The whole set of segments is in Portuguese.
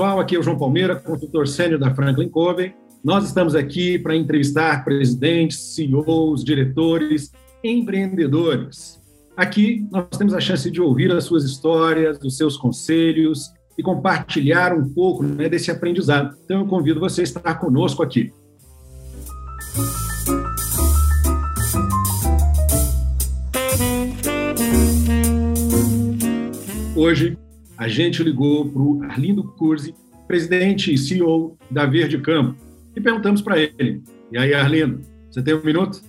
Pessoal, aqui é o João Palmeira, consultor sênior da Franklin Covey. Nós estamos aqui para entrevistar presidentes, CEOs, diretores, empreendedores. Aqui nós temos a chance de ouvir as suas histórias, os seus conselhos e compartilhar um pouco né, desse aprendizado. Então eu convido você a estar conosco aqui. Hoje a gente ligou para o Arlindo Curzi, presidente e CEO da Verde Campo, e perguntamos para ele: E aí, Arlindo, você tem um minuto?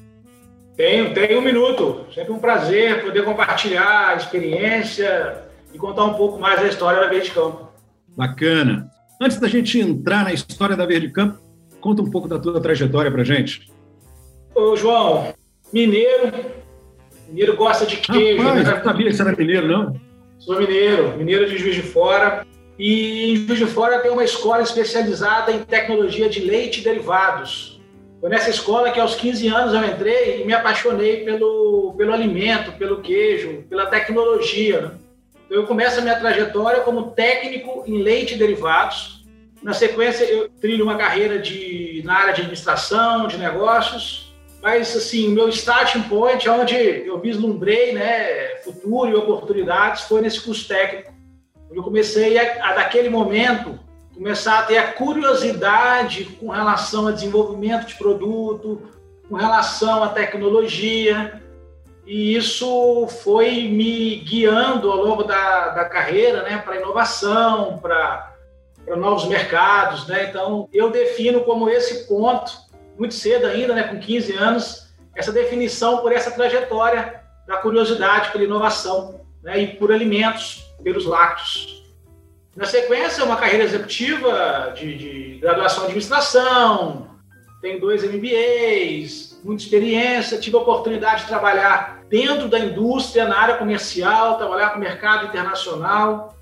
Tenho, tenho um minuto. Sempre um prazer poder compartilhar a experiência e contar um pouco mais da história da Verde Campo. Bacana. Antes da gente entrar na história da Verde Campo, conta um pouco da tua trajetória para gente. Ô, João, mineiro, mineiro gosta de queijo. Rapaz, né? sabia que você era mineiro, não? Sou mineiro, mineiro de Juiz de Fora. E em Juiz de Fora tem uma escola especializada em tecnologia de leite e derivados. Foi nessa escola que aos 15 anos eu entrei e me apaixonei pelo, pelo alimento, pelo queijo, pela tecnologia. Né? Então eu começo a minha trajetória como técnico em leite e derivados. Na sequência eu trilho uma carreira de, na área de administração, de negócios, mas, assim, o meu starting point, onde eu vislumbrei né, futuro e oportunidades, foi nesse curso técnico. Eu comecei, a, a, daquele momento, começar a ter a curiosidade com relação a desenvolvimento de produto, com relação à tecnologia, e isso foi me guiando ao longo da, da carreira né, para inovação, para novos mercados. Né? Então, eu defino como esse ponto muito cedo ainda, né, com 15 anos, essa definição por essa trajetória da curiosidade pela inovação né, e por alimentos, pelos lácteos. Na sequência, uma carreira executiva de, de graduação em administração, tenho dois MBAs, muita experiência, tive a oportunidade de trabalhar dentro da indústria, na área comercial, trabalhar com o mercado internacional.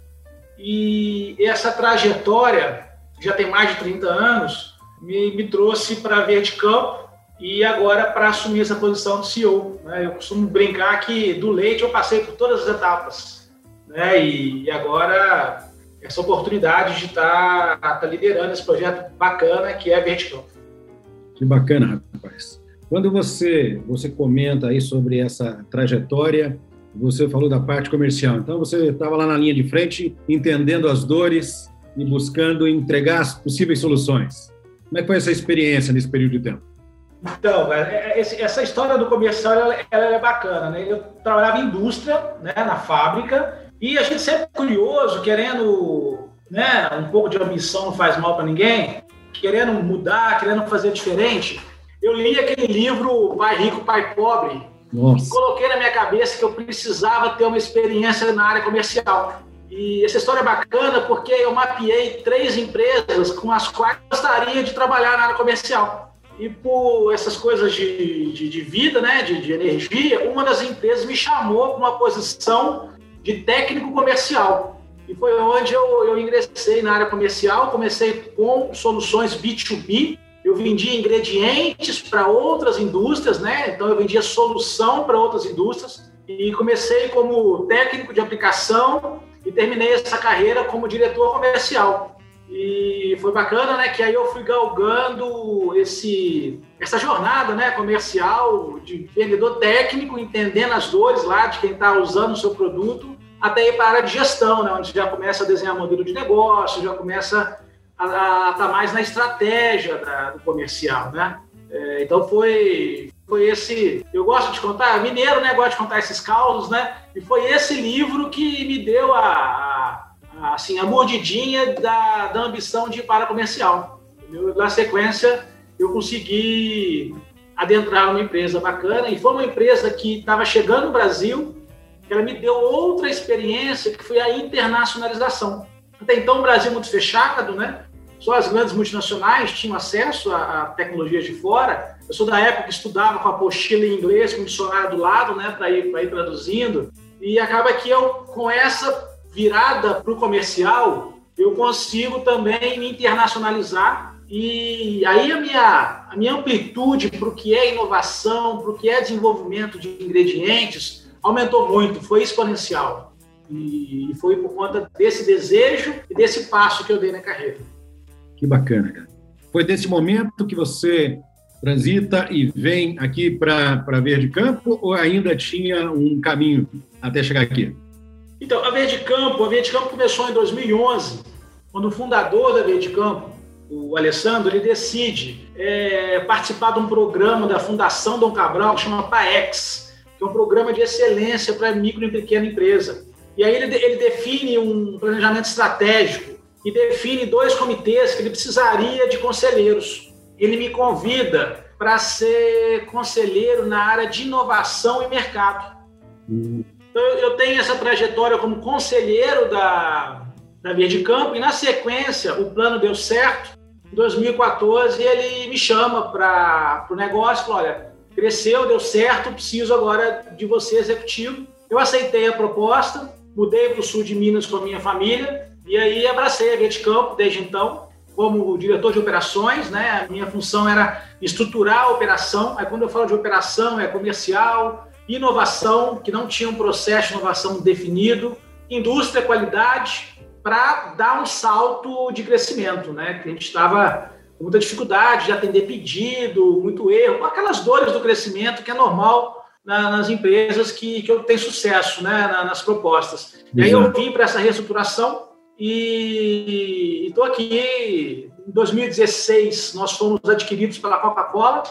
E essa trajetória, já tem mais de 30 anos, me, me trouxe para Verde Campo e agora para assumir essa posição de CEO. Né? Eu costumo brincar que do leite eu passei por todas as etapas. Né? E, e agora essa oportunidade de estar tá, tá liderando esse projeto bacana que é Verde Campo. Que bacana, rapaz. Quando você, você comenta aí sobre essa trajetória, você falou da parte comercial. Então, você estava lá na linha de frente, entendendo as dores e buscando entregar as possíveis soluções. Como é que foi essa experiência nesse período de tempo? Então, é, é, essa história do comercial ela, ela é bacana, né? Eu trabalhava em indústria, né, na fábrica, e a gente sempre curioso, querendo, né, um pouco de ambição não faz mal para ninguém, querendo mudar, querendo fazer diferente. Eu li aquele livro Pai Rico, Pai Pobre, Nossa. e coloquei na minha cabeça que eu precisava ter uma experiência na área comercial. E essa história é bacana porque eu mapeei três empresas com as quais gostaria de trabalhar na área comercial. E por essas coisas de, de, de vida, né, de, de, energia, uma das empresas me chamou para uma posição de técnico comercial. E foi onde eu, eu ingressei na área comercial. Comecei com soluções B2B. Eu vendia ingredientes para outras indústrias, né? Então eu vendia solução para outras indústrias. E comecei como técnico de aplicação e terminei essa carreira como diretor comercial. E foi bacana, né? Que aí eu fui galgando esse, essa jornada né, comercial de vendedor técnico, entendendo as dores lá de quem está usando o seu produto, até ir para a área de gestão, né, onde já começa a desenhar modelo de negócio, já começa a estar tá mais na estratégia da, do comercial, né? É, então foi foi esse. Eu gosto de contar, mineiro, né? Gosto de contar esses causos, né? E foi esse livro que me deu a, a, assim, a mordidinha da, da ambição de ir para comercial. Entendeu? Na sequência, eu consegui adentrar numa empresa bacana e foi uma empresa que estava chegando no Brasil. Ela me deu outra experiência que foi a internacionalização. Até então, o Brasil muito fechado, né? Só as grandes multinacionais tinham acesso a, a tecnologias de fora. Eu sou da época que estudava com a apostila em inglês, com o dicionário do lado, né, para ir, ir traduzindo. E acaba que eu, com essa virada para o comercial, eu consigo também me internacionalizar. E aí a minha, a minha amplitude para o que é inovação, para o que é desenvolvimento de ingredientes, aumentou muito, foi exponencial. E foi por conta desse desejo e desse passo que eu dei na carreira. Que bacana, cara. Foi desse momento que você transita e vem aqui para Verde Campo ou ainda tinha um caminho até chegar aqui? Então, a Verde Campo, a Verde Campo começou em 2011, quando o fundador da Verde Campo, o Alessandro, ele decide é, participar de um programa da Fundação Dom Cabral que chama PAEX, que é um programa de excelência para micro e pequena empresa. E aí ele, ele define um planejamento estratégico e define dois comitês que ele precisaria de conselheiros. Ele me convida para ser conselheiro na área de inovação e mercado. Então, eu tenho essa trajetória como conselheiro da, da Via de Campo e, na sequência, o plano deu certo. Em 2014, ele me chama para o negócio falou, olha, cresceu, deu certo, preciso agora de você executivo. Eu aceitei a proposta, mudei para o sul de Minas com a minha família e aí abracei a Via de Campo desde então, como diretor de operações, né? A minha função era estruturar a operação. Aí quando eu falo de operação, é comercial, inovação, que não tinha um processo de inovação definido, indústria, qualidade, para dar um salto de crescimento, né? Que a gente estava com muita dificuldade de atender pedido, muito erro, aquelas dores do crescimento que é normal nas empresas que, que tenho sucesso né, nas propostas. E aí eu vim para essa reestruturação, e estou aqui. Em 2016, nós fomos adquiridos pela Coca-Cola,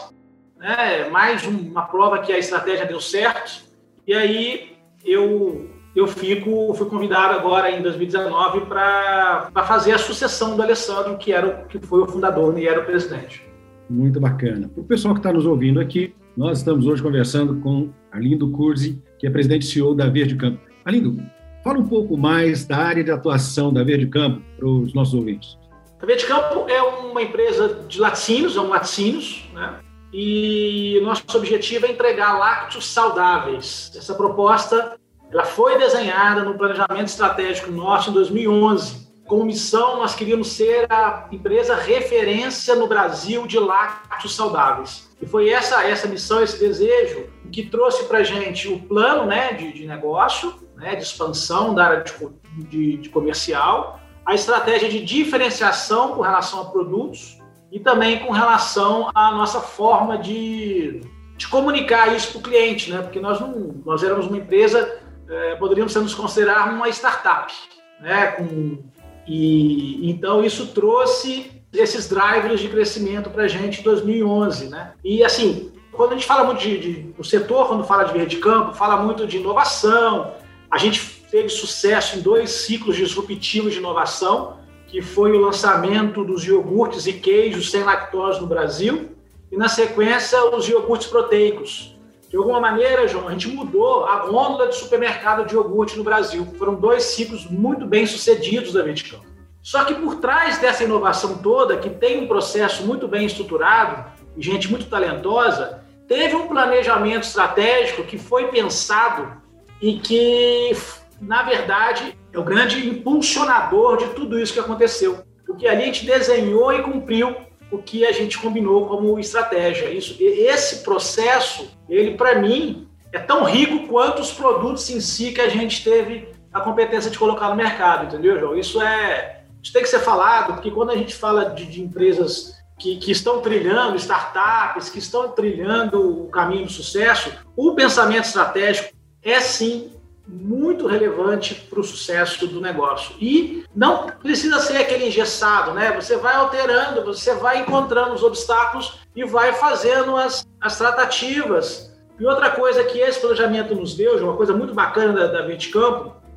né? mais uma prova que a estratégia deu certo. E aí eu, eu fico, fui convidado agora em 2019 para fazer a sucessão do Alessandro, que, era, que foi o fundador e era o presidente. Muito bacana. Para o pessoal que está nos ouvindo aqui, nós estamos hoje conversando com Arlindo Curzi, que é presidente e CEO da Verde Campo. Arlindo, Fala um pouco mais da área de atuação da Verde Campo para os nossos ouvintes. A Verde Campo é uma empresa de laticínios, é um laticínios, né? E nosso objetivo é entregar lácteos saudáveis. Essa proposta ela foi desenhada no planejamento estratégico nosso em 2011. Como missão, nós queríamos ser a empresa referência no Brasil de lácteos saudáveis. E foi essa, essa missão, esse desejo, que trouxe para a gente o plano né, de, de negócio, né, de expansão da área de, de, de comercial, a estratégia de diferenciação com relação a produtos e também com relação à nossa forma de, de comunicar isso para o cliente, né? Porque nós não, nós éramos uma empresa, é, poderíamos nos considerar uma startup, né? Com, e então isso trouxe esses drivers de crescimento para a gente em 2011, né? E assim, quando a gente fala muito de, de, o setor, quando fala de verde campo, fala muito de inovação, a gente teve sucesso em dois ciclos disruptivos de inovação, que foi o lançamento dos iogurtes e queijos sem lactose no Brasil e, na sequência, os iogurtes proteicos. De alguma maneira, João, a gente mudou a gôndola de supermercado de iogurte no Brasil. Foram dois ciclos muito bem sucedidos da Verticão. Só que por trás dessa inovação toda, que tem um processo muito bem estruturado e gente muito talentosa, teve um planejamento estratégico que foi pensado e que, na verdade, é o grande impulsionador de tudo isso que aconteceu. Porque ali a gente desenhou e cumpriu o que a gente combinou como estratégia. Isso, esse processo, ele para mim é tão rico quanto os produtos em si que a gente teve a competência de colocar no mercado, entendeu, João? Isso é, isso tem que ser falado, porque quando a gente fala de, de empresas que, que, estão trilhando, startups que estão trilhando o caminho do sucesso, o pensamento estratégico é sim muito relevante para o sucesso do negócio. E não precisa ser aquele engessado, né? Você vai alterando, você vai encontrando os obstáculos e vai fazendo as, as tratativas. E outra coisa que esse planejamento nos deu, uma coisa muito bacana da, da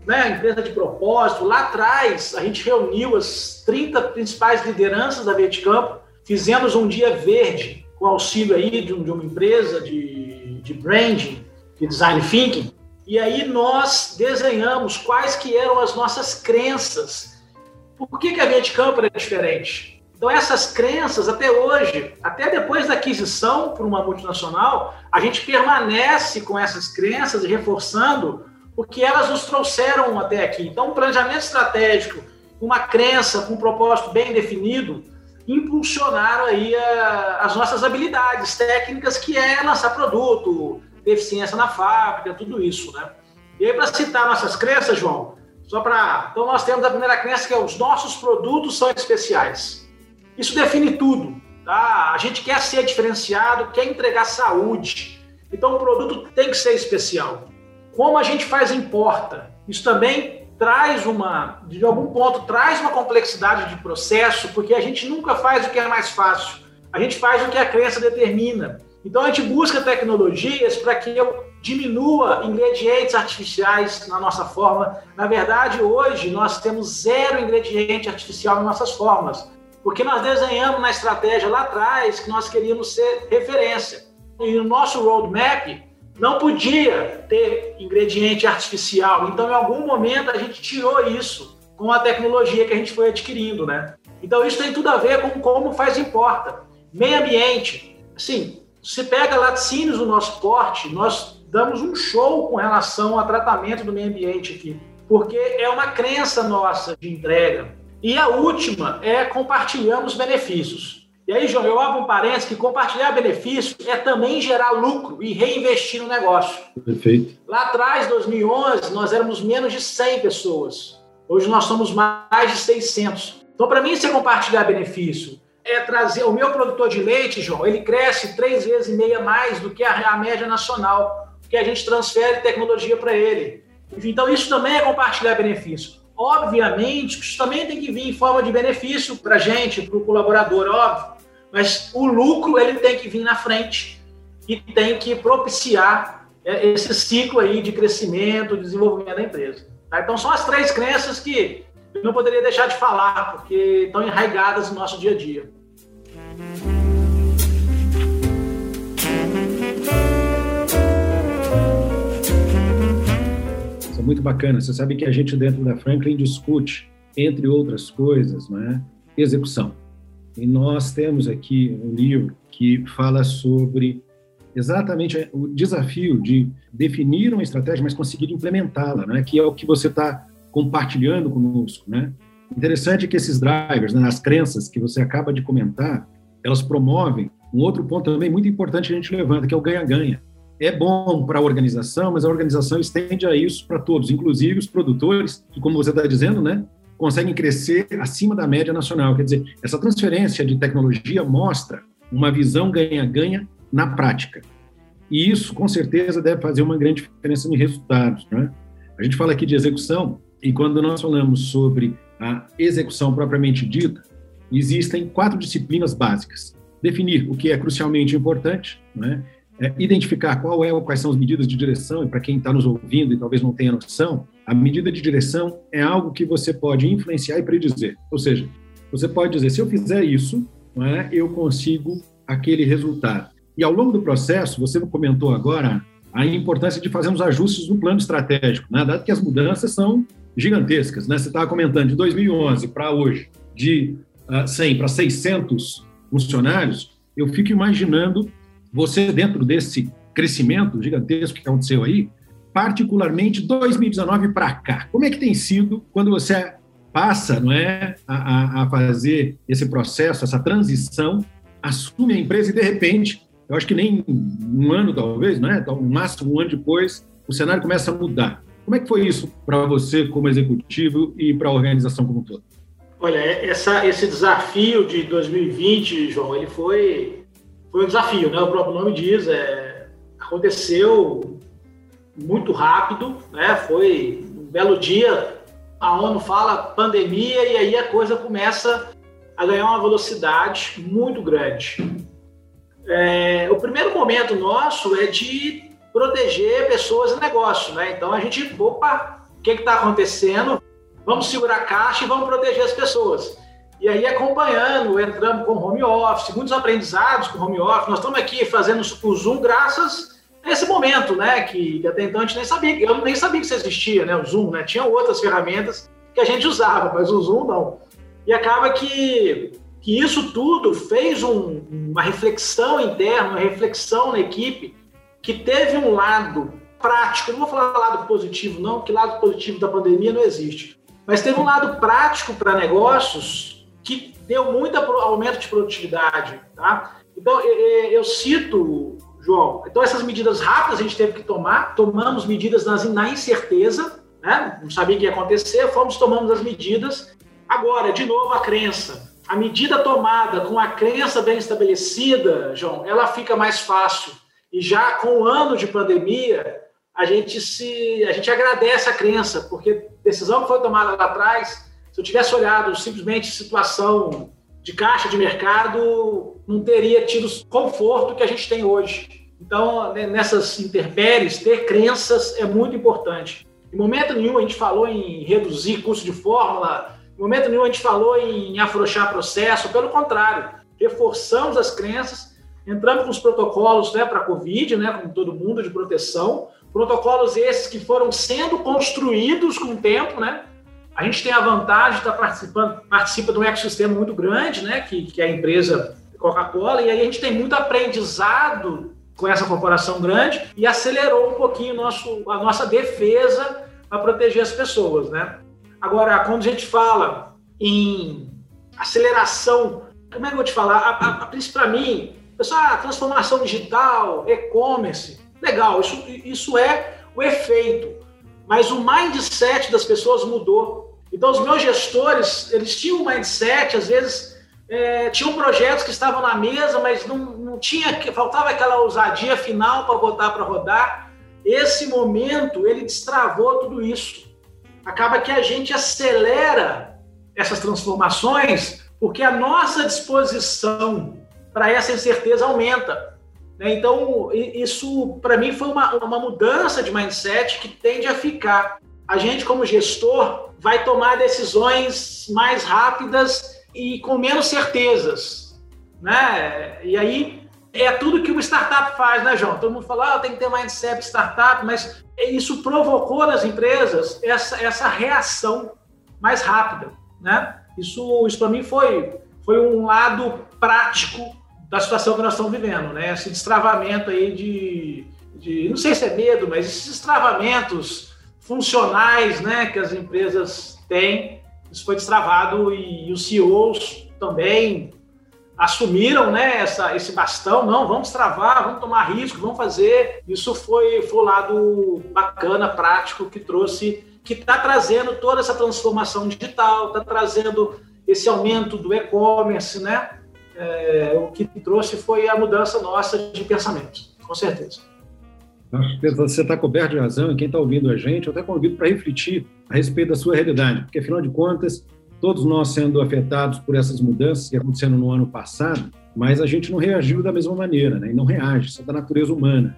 né? A empresa de propósito, lá atrás a gente reuniu as 30 principais lideranças da Campo, fizemos um dia verde com auxílio aí de, de uma empresa de, de branding, de design thinking, e aí nós desenhamos quais que eram as nossas crenças Por que, que a via de campo era diferente? Então, essas crenças, até hoje, até depois da aquisição por uma multinacional, a gente permanece com essas crenças e reforçando o que elas nos trouxeram até aqui. Então, um planejamento estratégico, uma crença com um propósito bem definido, impulsionaram aí a, as nossas habilidades técnicas, que é lançar produto, deficiência na fábrica, tudo isso, né? E aí, para citar nossas crenças, João, só para. Então, nós temos a primeira crença que é os nossos produtos são especiais. Isso define tudo. Tá? A gente quer ser diferenciado, quer entregar saúde. Então o produto tem que ser especial. Como a gente faz importa. Isso também traz uma, de algum ponto, traz uma complexidade de processo, porque a gente nunca faz o que é mais fácil. A gente faz o que a crença determina. Então a gente busca tecnologias para que eu diminua ingredientes artificiais na nossa forma. Na verdade, hoje nós temos zero ingrediente artificial em nossas formas. Porque nós desenhamos na estratégia lá atrás que nós queríamos ser referência. E o nosso roadmap não podia ter ingrediente artificial. Então, em algum momento, a gente tirou isso com a tecnologia que a gente foi adquirindo, né? Então, isso tem tudo a ver com como faz importa. Meio ambiente. Assim, se pega laticínios no nosso porte, nós damos um show com relação ao tratamento do meio ambiente aqui. Porque é uma crença nossa de entrega. E a última é compartilhamos benefícios. E aí, João, eu abro um parênteses que compartilhar benefícios é também gerar lucro e reinvestir no negócio. Perfeito. Lá atrás, 2011, nós éramos menos de 100 pessoas. Hoje nós somos mais de 600. Então, para mim, ser compartilhar benefício é trazer o meu produtor de leite, João, ele cresce três vezes e meia mais do que a, a média nacional, porque a gente transfere tecnologia para ele. Então, isso também é compartilhar benefício. Obviamente, isso também tem que vir em forma de benefício para a gente, para o colaborador, óbvio. Mas o lucro ele tem que vir na frente e tem que propiciar é, esse ciclo aí de crescimento, desenvolvimento da empresa. Tá? Então são as três crenças que não poderia deixar de falar, porque estão enraigadas no nosso dia a dia. é muito bacana. Você sabe que a gente dentro da Franklin discute, entre outras coisas, né, execução. E nós temos aqui um livro que fala sobre exatamente o desafio de definir uma estratégia, mas conseguir implementá-la, né, que é o que você está compartilhando conosco, né? Interessante que esses drivers, né, as crenças que você acaba de comentar, elas promovem um outro ponto também muito importante que a gente levanta, que é o ganha-ganha é bom para a organização, mas a organização estende a isso para todos, inclusive os produtores, que, como você está dizendo, né, conseguem crescer acima da média nacional. Quer dizer, essa transferência de tecnologia mostra uma visão ganha-ganha na prática. E isso, com certeza, deve fazer uma grande diferença em resultados. Né? A gente fala aqui de execução, e quando nós falamos sobre a execução propriamente dita, existem quatro disciplinas básicas. Definir o que é crucialmente importante, né? é, identificar qual é, quais são as medidas de direção, e para quem está nos ouvindo e talvez não tenha noção, a medida de direção é algo que você pode influenciar e predizer. Ou seja, você pode dizer, se eu fizer isso, é, eu consigo aquele resultado. E ao longo do processo, você comentou agora a importância de fazermos ajustes no plano estratégico, né? dado que as mudanças são gigantescas. Né? Você estava comentando de 2011 para hoje, de uh, 100 para 600 funcionários, eu fico imaginando você, dentro desse crescimento gigantesco que aconteceu aí, particularmente 2019 para cá, como é que tem sido quando você passa não é, a, a, fazer esse processo, essa transição, assume a empresa e, de repente, eu acho que nem um ano, talvez, não é? no máximo um ano depois, o cenário começa a mudar. Como é que foi isso para você como executivo e para a organização como um todo? Olha, essa, esse desafio de 2020, João, ele foi foi um desafio, né? O próprio nome diz, é, aconteceu muito rápido, né? Foi um belo dia, a ONU fala pandemia e aí a coisa começa a ganhar uma velocidade muito grande. É, o primeiro momento nosso é de proteger pessoas e negócio, né? Então a gente, opa, o que está acontecendo? Vamos segurar a caixa e vamos proteger as pessoas. E aí, acompanhando, entrando com home office, muitos aprendizados com home office. Nós estamos aqui fazendo o Zoom graças a esse momento, né? Que até então a gente nem sabia, eu nem sabia que isso existia, né? O Zoom, né? Tinha outras ferramentas que a gente usava, mas o Zoom não. E acaba que, que isso tudo fez um, uma reflexão interna, uma reflexão na equipe, que teve um lado prático, não vou falar lado positivo, não, porque lado positivo da pandemia não existe, mas teve um lado prático para negócios que deu muito aumento de produtividade. Tá? Então, eu cito, João, então essas medidas rápidas a gente teve que tomar, tomamos medidas na incerteza, né? não sabia o que ia acontecer, fomos tomamos as medidas. Agora, de novo, a crença. A medida tomada com a crença bem estabelecida, João, ela fica mais fácil. E já com o ano de pandemia, a gente se a gente agradece a crença, porque decisão que foi tomada lá atrás, se eu tivesse olhado simplesmente situação de caixa de mercado, não teria tido o conforto que a gente tem hoje. Então, né, nessas intempéries, ter crenças é muito importante. Em momento nenhum a gente falou em reduzir custo de fórmula, momento nenhum a gente falou em afrouxar processo, pelo contrário, reforçamos as crenças, entramos com os protocolos né, para a Covid, né, todo mundo, de proteção, protocolos esses que foram sendo construídos com o tempo, né? A gente tem a vantagem de estar participando, participa de um ecossistema muito grande, né? Que, que é a empresa Coca-Cola, e aí a gente tem muito aprendizado com essa corporação grande e acelerou um pouquinho nosso, a nossa defesa para proteger as pessoas, né? Agora, quando a gente fala em aceleração, como é que eu vou te falar? A, a, para mim, pessoal, a transformação digital, e-commerce, legal, isso, isso é o efeito, mas o mindset das pessoas mudou. Então, os meus gestores, eles tinham um mindset, às vezes é, tinham projetos que estavam na mesa, mas não, não tinha, faltava aquela ousadia final para botar para rodar. Esse momento, ele destravou tudo isso. Acaba que a gente acelera essas transformações porque a nossa disposição para essa incerteza aumenta. Né? Então, isso, para mim, foi uma, uma mudança de mindset que tende a ficar. A gente, como gestor, vai tomar decisões mais rápidas e com menos certezas, né? E aí é tudo que uma startup faz, né, João? Todo mundo fala, ah, tem que ter mindset startup, mas isso provocou nas empresas essa, essa reação mais rápida, né? Isso, isso para mim foi, foi um lado prático da situação que nós estamos vivendo, né? Esse destravamento aí de, de não sei se é medo, mas esses destravamentos funcionais, né, que as empresas têm isso foi destravado e, e os CEOs também assumiram né, essa, esse bastão, não, vamos travar, vamos tomar risco, vamos fazer. Isso foi, foi o lado bacana, prático, que trouxe, que está trazendo toda essa transformação digital, está trazendo esse aumento do e-commerce, né? É, o que trouxe foi a mudança nossa de pensamento, com certeza. Você está coberto de razão e quem está ouvindo a gente, eu até convido para refletir a respeito da sua realidade, porque afinal de contas, todos nós sendo afetados por essas mudanças que aconteceram no ano passado, mas a gente não reagiu da mesma maneira, né? E não reage, isso é da natureza humana.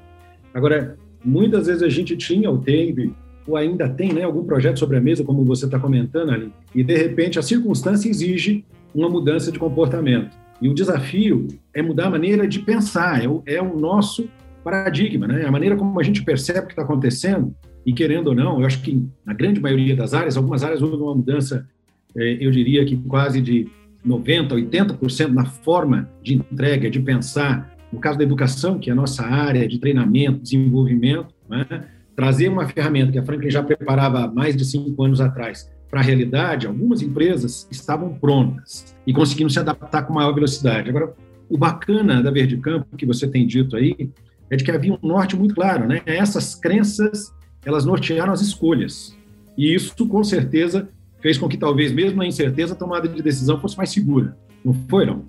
Agora, muitas vezes a gente tinha ou teve, ou ainda tem, né, algum projeto sobre a mesa, como você está comentando ali, e de repente a circunstância exige uma mudança de comportamento. E o desafio é mudar a maneira de pensar, é o, é o nosso paradigma, né? A maneira como a gente percebe o que está acontecendo, e querendo ou não, eu acho que na grande maioria das áreas, algumas áreas houve uma mudança, eu diria que quase de 90%, 80% na forma de entrega, de pensar. No caso da educação, que é a nossa área de treinamento, desenvolvimento, né? trazer uma ferramenta que a Franklin já preparava há mais de cinco anos atrás para a realidade, algumas empresas estavam prontas e conseguindo se adaptar com maior velocidade. Agora, o bacana da Verde Campo, que você tem dito aí, é de que havia um norte muito claro, né? Essas crenças, elas nortearam as escolhas. E isso, com certeza, fez com que talvez, mesmo na incerteza, a tomada de decisão fosse mais segura. Não foi, não?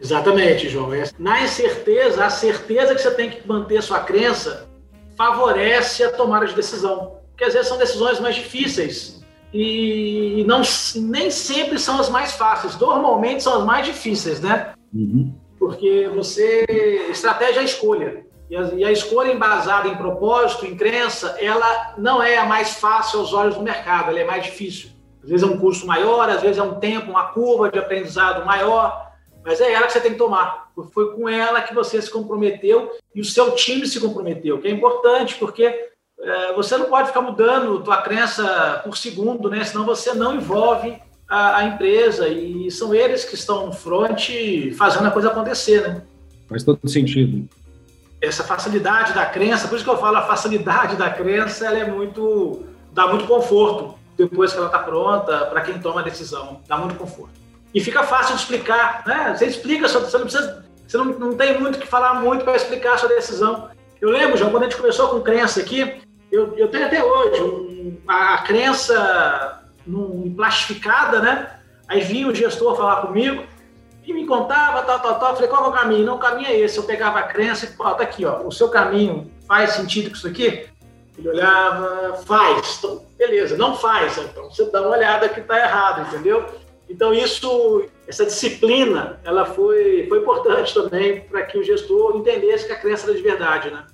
Exatamente, João. É, na incerteza, a certeza que você tem que manter sua crença favorece a tomada de decisão. Porque às vezes são decisões mais difíceis e não, nem sempre são as mais fáceis. Normalmente são as mais difíceis, né? Uhum. Porque você. Estratégia é escolha. E a, e a, escolha embasada em propósito, em crença, ela não é a mais fácil aos olhos do mercado, ela é mais difícil. Às vezes é um custo maior, às vezes é um tempo, uma curva de aprendizado maior, mas é ela que você tem que tomar. Foi com ela que você se comprometeu e o seu time se comprometeu, que é importante, porque é, você não pode ficar mudando tua crença por segundo, né? senão você não envolve a, a, empresa e são eles que estão no front fazendo a coisa acontecer, né? Faz todo sentido. Essa facilidade da crença, por isso que eu falo, a facilidade da crença, ela é muito, dá muito conforto depois que ela está pronta para quem toma a decisão, dá muito conforto. E fica fácil de explicar, né? Você explica, você não precisa, você não, não tem muito que falar muito para explicar a sua decisão. Eu lembro, João, quando a gente começou com crença aqui, eu, eu tenho até hoje um, a, crença num, plastificada, né? Aí vinha o gestor falar comigo e me contava, tal, tal, tal. Falei, qual é o caminho? Não, o caminho é esse. Eu pegava a crença e, ó, tá aqui, ó, o seu caminho faz sentido com isso aqui? Ele olhava, faz. Então, beleza, não faz. Então você dá uma olhada que está errado, entendeu? Então isso, essa disciplina, ela foi, foi importante também para que o gestor entendesse que a crença era de verdade, né?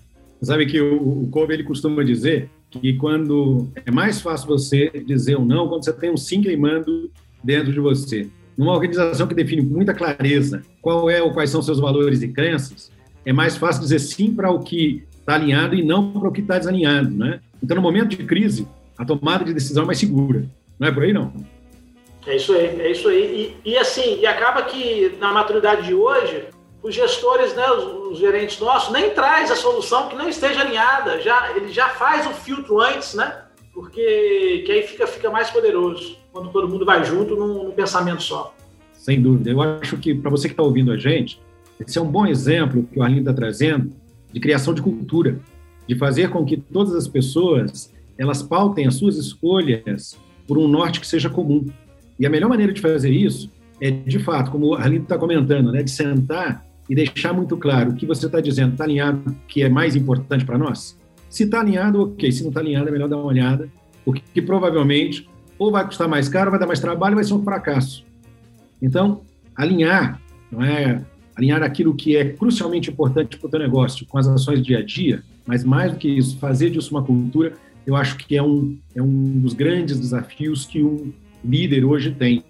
Sabe que o, Kobe ele costuma dizer que quando é mais fácil você dizer um não quando você tem um sim queimando dentro de você. Numa organização que define com muita clareza qual é ou quais são seus valores e crenças, é mais fácil dizer sim para o que está alinhado e não para o que está desalinhado, né? Então, no momento de crise, a tomada de decisão é mais segura. Não é por aí, não? É isso aí, é isso aí. E, e assim, e acaba que na maturidade de hoje, os gestores, né, os, os, gerentes nossos, nem traz a solução que não esteja alinhada. Já, ele já faz o filtro antes, né? Porque que aí fica, fica mais poderoso quando todo mundo vai junto num, num pensamento só. Sem dúvida. Eu acho que para você que está ouvindo a gente, esse é um bom exemplo que o Arlindo está trazendo de criação de cultura, de fazer com que todas as pessoas elas pautem as suas escolhas por um norte que seja comum. E a melhor maneira de fazer isso é, de fato, como o Arlindo está comentando, né, de sentar e deixar muito claro o que você está dizendo, está alinhado, que é mais importante para nós? Se está alinhado, ok. Se não está alinhado, é melhor dar uma olhada, porque provavelmente ou vai custar mais caro, vai dar mais trabalho, vai ser um fracasso. Então, alinhar, não é alinhar aquilo que é crucialmente importante para o teu negócio com as ações do dia a dia, mas mais do que isso, fazer disso uma cultura, eu acho que é um, é um dos grandes desafios que um líder hoje tem.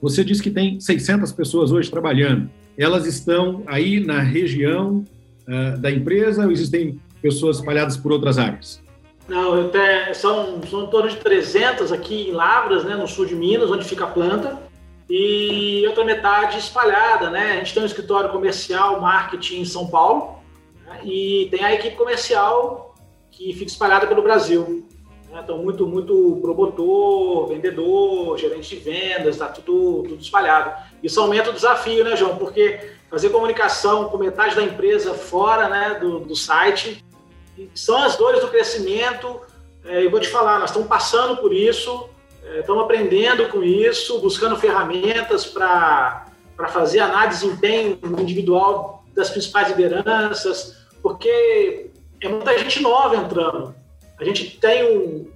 Você disse que tem 600 pessoas hoje trabalhando elas estão aí na região uh, da empresa ou existem pessoas espalhadas por outras áreas? Não, até, são, são em torno de 300 aqui em Lavras, né, no sul de Minas, onde fica a planta, e outra metade espalhada. Né? A gente tem um escritório comercial, marketing em São Paulo, né, e tem a equipe comercial que fica espalhada pelo Brasil. Né? Então, muito, muito promotor, vendedor, gerente de vendas, está tudo, tudo espalhado. Isso aumenta o desafio, né, João? Porque fazer comunicação com metade da empresa fora né, do, do site são as dores do crescimento. É, eu vou te falar, nós estamos passando por isso, estamos aprendendo com isso, buscando ferramentas para fazer análise de desempenho individual das principais lideranças, porque é muita gente nova entrando. A gente tem um,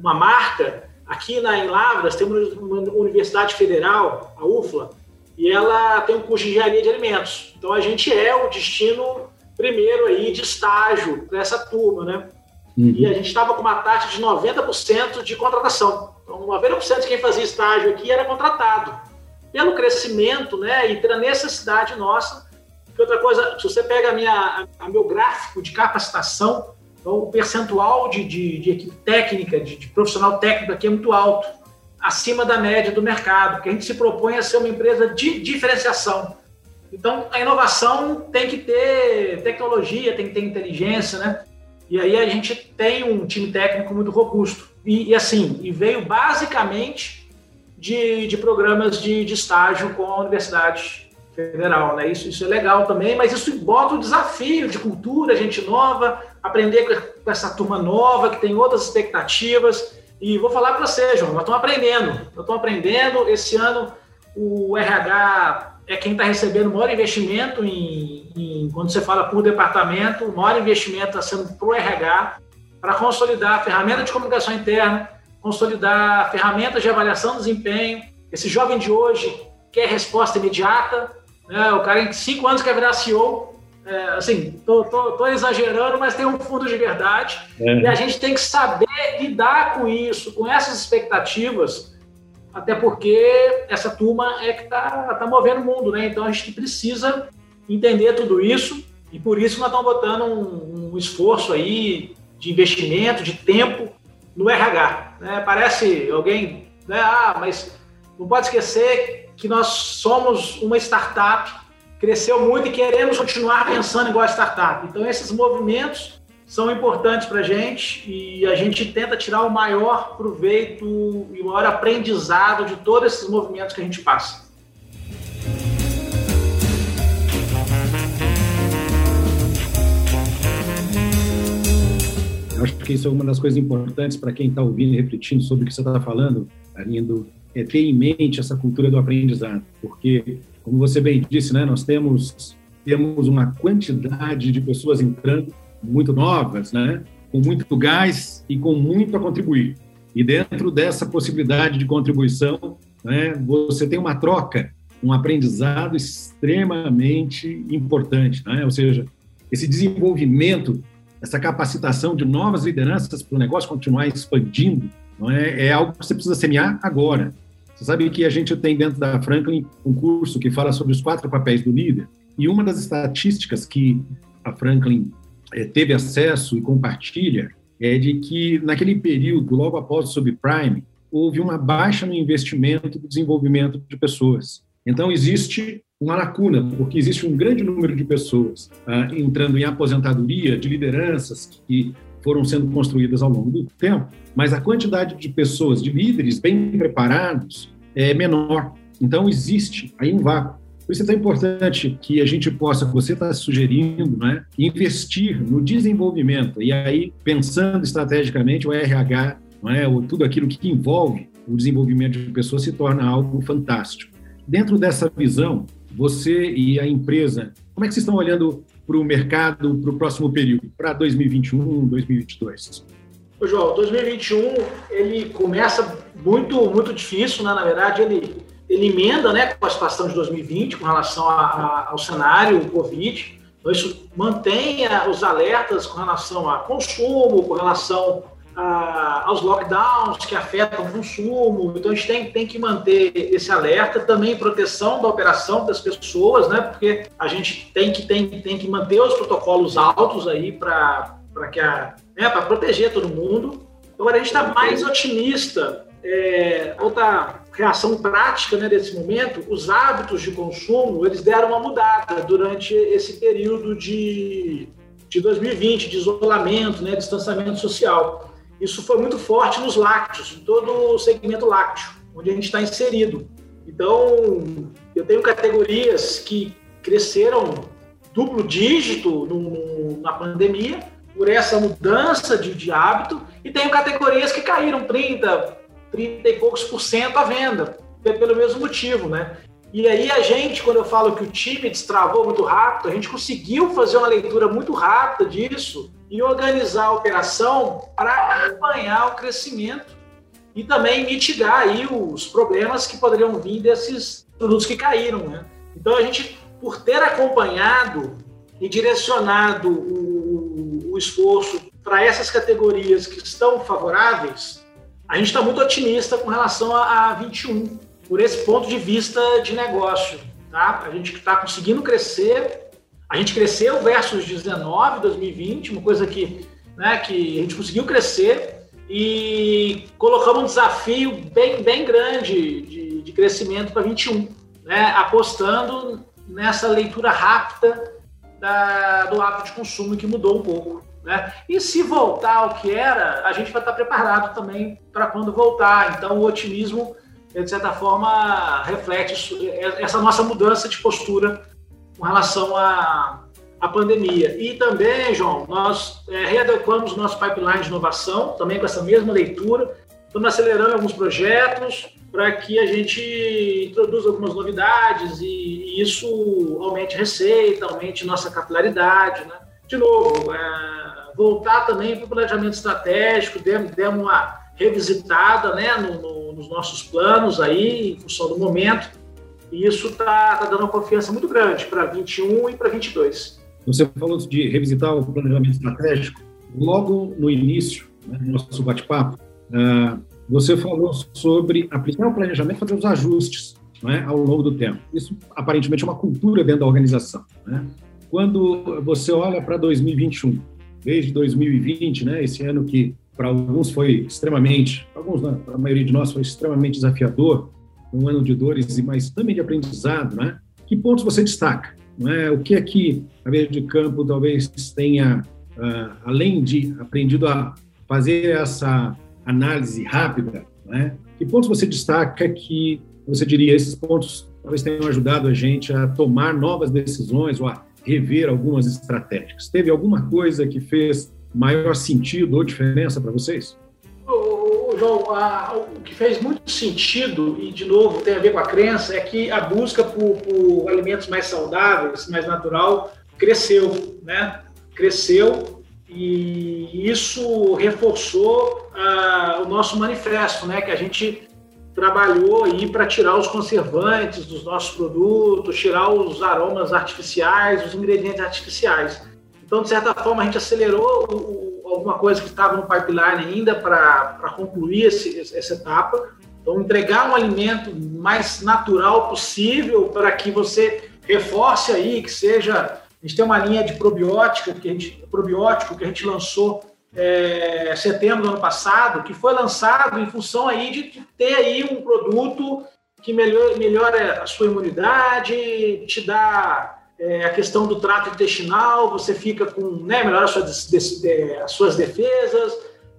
uma marca aqui na, em Lavras, tem uma universidade federal, a UFLA, e ela tem um curso de engenharia de alimentos. Então a gente é o destino primeiro aí de estágio para essa turma, né? Uhum. E a gente estava com uma taxa de 90% de contratação. Então 90% de quem fazia estágio aqui era contratado. Pelo crescimento, né, e pela necessidade nossa. Que outra coisa, se você pega a minha, a meu gráfico de capacitação, então, o percentual de, de, de equipe técnica, de, de, profissional técnico aqui é muito alto, acima da média do mercado, porque a gente se propõe a ser uma empresa de diferenciação. Então, a inovação tem que ter tecnologia, tem que ter inteligência, né? E aí a gente tem um time técnico muito robusto. E, e assim, e veio basicamente de, de programas de, de estágio com a universidade federal, né? Isso, isso é legal também, mas isso bota o desafio de cultura, gente nova, aprender com essa turma nova que tem outras expectativas. E vou falar para você, João, nós estamos aprendendo, nós estamos aprendendo. Esse ano o RH é quem está recebendo o maior investimento em, em, quando você fala por departamento, o maior investimento está sendo para o RH para consolidar a ferramenta de comunicação interna, consolidar ferramentas de avaliação de desempenho. Esse jovem de hoje quer resposta imediata, né? O cara em cinco anos quer virar CEO. É, assim, tô, tô, tô, exagerando, mas tem um fundo de verdade. É. E a gente tem que saber lidar com isso, com essas expectativas, até porque essa turma é que está tá movendo o mundo, né? Então a gente precisa entender tudo isso e por isso nós estamos botando um, um esforço aí de investimento, de tempo no RH. Né? Parece alguém, né? Ah, mas não pode esquecer que nós somos uma startup, cresceu muito e queremos continuar pensando igual a startup. Então, esses movimentos são importantes para a gente e a gente tenta tirar o maior proveito e o maior aprendizado de todos esses movimentos que a gente passa. Eu acho que isso é uma das coisas importantes para quem está ouvindo e refletindo sobre o que você está falando, Arindo, é ter em mente essa cultura do aprendizado, porque, como você bem disse, né, nós temos, temos uma quantidade de pessoas entrando muito novas, né, com muito gás e com muito a contribuir. E dentro dessa possibilidade de contribuição, né, você tem uma troca, um aprendizado extremamente importante, né? ou seja, esse desenvolvimento essa capacitação de novas lideranças para o negócio continuar expandindo, não é, é algo que você precisa semear agora. Você sabe que a gente tem dentro da Franklin um curso que fala sobre os quatro papéis do líder, e uma das estatísticas que a Franklin é, teve acesso e compartilha é de que naquele período, logo após o subprime, houve uma baixa no investimento do desenvolvimento de pessoas. Então, existe uma lacuna, porque existe um grande número de pessoas ah, entrando em aposentadoria, de lideranças que foram sendo construídas ao longo do tempo, mas a quantidade de pessoas, de líderes bem preparados, é menor. Então, existe aí um vácuo. Por isso é tão importante que a gente possa, você está sugerindo, né, investir no desenvolvimento, e aí, pensando estrategicamente, o RH, não é, ou tudo aquilo que envolve o desenvolvimento de pessoas se torna algo fantástico. Dentro dessa visão, você e a empresa, como é que vocês estão olhando para o mercado para o próximo período, para 2021, 2022? Ô, João, 2021 ele começa muito muito difícil, né? Na verdade, ele, ele emenda, né, com a situação de 2020 com relação a, a, ao cenário Covid. Então, isso mantém os alertas com relação a consumo, com relação aos lockdowns que afetam o consumo. Então, a gente tem, tem que manter esse alerta, também proteção da operação das pessoas, né? Porque a gente tem que, tem, tem que manter os protocolos altos aí para que a né, para proteger todo mundo. Agora, a gente está mais otimista. É, outra reação prática né, desse momento, os hábitos de consumo, eles deram uma mudada durante esse período de, de 2020, de isolamento, né, distanciamento social. Isso foi muito forte nos lácteos, em todo o segmento lácteo, onde a gente está inserido. Então, eu tenho categorias que cresceram duplo dígito no, na pandemia por essa mudança de, de, hábito e tenho categorias que caíram 30, 30 e poucos por cento à venda, pelo mesmo motivo, né? E aí a gente, quando eu falo que o time destravou muito rápido, a gente conseguiu fazer uma leitura muito rápida disso e organizar a operação para acompanhar o crescimento e também mitigar aí os problemas que poderiam vir desses produtos que caíram, né? Então a gente, por ter acompanhado e direcionado o, o esforço para essas categorias que estão favoráveis, a gente está muito otimista com relação a, a 21, por esse ponto de vista de negócio. Tá? A gente está conseguindo crescer a gente cresceu versus 19, 2020, uma coisa que, né, que a gente conseguiu crescer e colocamos um desafio bem, bem grande de, de crescimento para 21, né, apostando nessa leitura rápida da, do hábito de consumo que mudou um pouco. Né? E se voltar ao que era, a gente vai estar preparado também para quando voltar. Então, o otimismo, de certa forma, reflete essa nossa mudança de postura com relação à, à pandemia. E também, João, nós é, readequamos o nosso pipeline de inovação, também com essa mesma leitura. Estamos acelerando alguns projetos para que a gente introduza algumas novidades e, e isso aumente receita, aumente nossa capilaridade. Né? De novo, é, voltar também para o planejamento estratégico, demos, uma revisitada né, no, no, nos nossos planos aí, em função do momento e isso está tá dando uma confiança muito grande para 21 e para 22. Você falou de revisitar o planejamento estratégico. Logo no início né, do nosso bate-papo, uh, você falou sobre aplicar o planejamento e fazer os ajustes né, ao longo do tempo. Isso aparentemente é uma cultura dentro da organização. Né? Quando você olha para 2021, desde 2020, né, esse ano que para alguns foi extremamente, para alguns, para a maioria de nós foi extremamente desafiador, um ano de dores, mas também de aprendizado, né? Que pontos você destaca? Não é? O que é que a Verde de Campo talvez tenha, uh, além de aprendido a fazer essa análise rápida, né? que pontos você destaca que você diria esses pontos talvez tenham ajudado a gente a tomar novas decisões ou a rever algumas estratégias? Teve alguma coisa que fez maior sentido ou diferença para vocês? João, a, o que fez muito sentido, e de novo tem a ver com a crença, é que a busca por, por alimentos mais saudáveis, mais natural, cresceu, né? Cresceu e isso reforçou o nosso manifesto, né? Que a gente trabalhou aí para tirar os conservantes dos nossos produtos, tirar os aromas artificiais, os ingredientes artificiais. Então, de certa forma, a gente acelerou o, alguma coisa que estava no pipeline ainda para concluir esse, essa etapa. Então, entregar um alimento mais natural possível para que você reforce aí, que seja. A gente tem uma linha de probiótica que a gente, probiótico que a gente lançou é, setembro do ano passado, que foi lançado em função aí de, de ter aí um produto que melhora, melhora a sua imunidade, te dá é, a questão do trato intestinal, você fica com, né, melhora as suas, as suas defesas,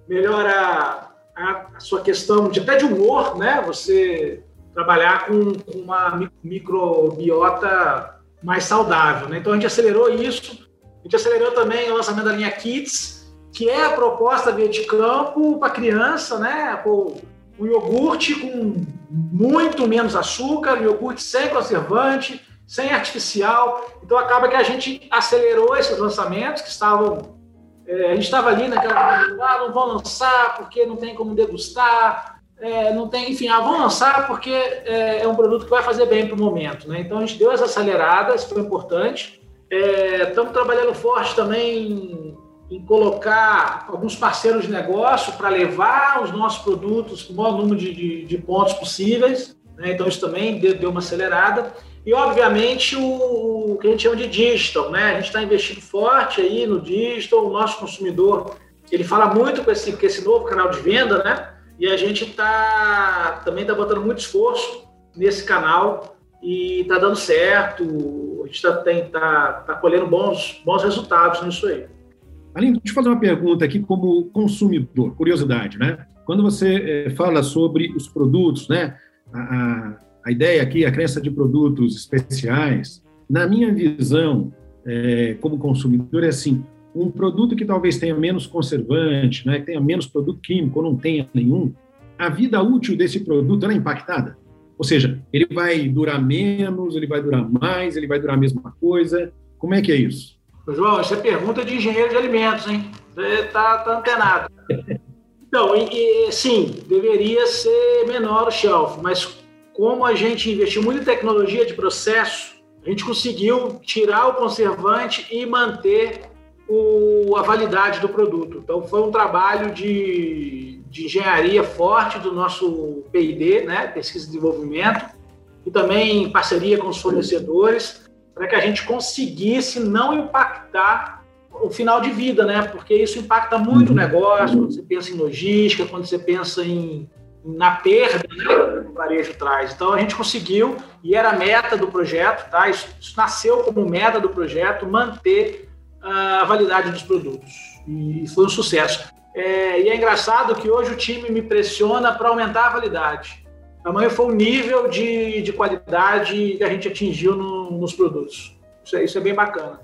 melhora a, a, sua questão de até de humor, né? Você trabalhar com, com uma microbiota mais saudável, né? Então a gente acelerou isso, a gente acelerou também o lançamento da linha Kids, que é a proposta via de campo para criança, né? Pô, um iogurte com muito menos açúcar, um iogurte sem conservante, sem artificial. Então acaba que a gente acelerou esses lançamentos que estavam. É, a gente estava ali naquela. Ah, não vão lançar porque não tem como degustar. É, não tem, enfim, ah, vão lançar porque é, é, um produto que vai fazer bem para o momento. Né? Então a gente deu essa acelerada, isso foi importante. É, estamos trabalhando forte também em, colocar alguns parceiros de negócio para levar os nossos produtos com o maior número de, de, de pontos possíveis. Né? Então isso também deu, deu uma acelerada. E, obviamente, o, o que a gente chama de digital, né? A gente está investindo forte aí no digital, o nosso consumidor, ele fala muito com esse, com esse novo canal de venda, né? E a gente tá, também está botando muito esforço nesse canal e está dando certo. A gente está tá, tá colhendo bons, bons resultados nisso aí. Aline, deixa eu fazer uma pergunta aqui como consumidor, curiosidade, né? Quando você é, fala sobre os produtos, né? A, a, a ideia aqui, a crença de produtos especiais, na minha visão, é, como consumidor, é assim: um produto que talvez tenha menos conservante, né, que tenha menos produto químico ou não tenha nenhum, a vida útil desse produto é impactada. Ou seja, ele vai durar menos, ele vai durar mais, ele vai durar a mesma coisa. Como é que é isso? João, essa é pergunta de engenheiro de alimentos, hein? Você está tá antenado. Então, e, e, sim, deveria ser menor o shelf, mas como a gente investiu muito em tecnologia de processo, a gente conseguiu tirar o conservante e manter o, a validade do produto. Então, foi um trabalho de, de engenharia forte do nosso P&D, né, pesquisa e desenvolvimento, e também em parceria com os fornecedores, para que a gente conseguisse não impactar o final de vida, né? Porque isso impacta muito o uhum. negócio, quando você pensa em logística, quando você pensa em na perda né, que o varejo traz. Então a gente conseguiu, e era a meta do projeto, tá? Isso, isso nasceu como meta do projeto, manter a validade dos produtos. E foi um sucesso. É, e é engraçado que hoje o time me pressiona para aumentar a validade. Tamanho foi o nível de, de qualidade que a gente atingiu no, nos produtos. Isso é, isso é bem bacana.